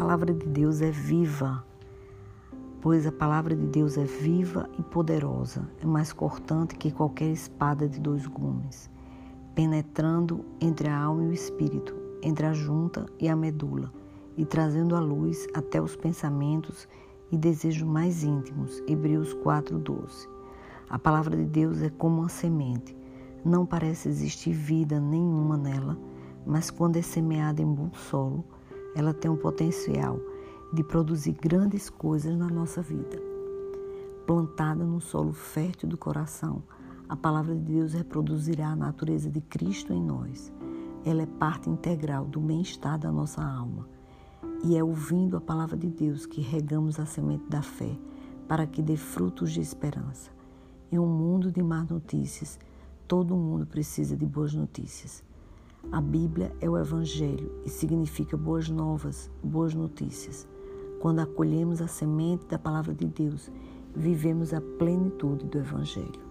palavra de Deus é viva, pois a palavra de Deus é viva e poderosa, é mais cortante que qualquer espada de dois gumes, penetrando entre a alma e o espírito, entre a junta e a medula, e trazendo a luz até os pensamentos e desejos mais íntimos. Hebreus 4:12. A palavra de Deus é como uma semente. Não parece existir vida nenhuma nela, mas quando é semeada em bom solo, ela tem o potencial de produzir grandes coisas na nossa vida. Plantada no solo fértil do coração, a palavra de Deus reproduzirá a natureza de Cristo em nós. Ela é parte integral do bem-estar da nossa alma. E é ouvindo a palavra de Deus que regamos a semente da fé para que dê frutos de esperança. Em um mundo de más notícias, todo mundo precisa de boas notícias. A Bíblia é o Evangelho e significa boas novas, boas notícias. Quando acolhemos a semente da palavra de Deus, vivemos a plenitude do Evangelho.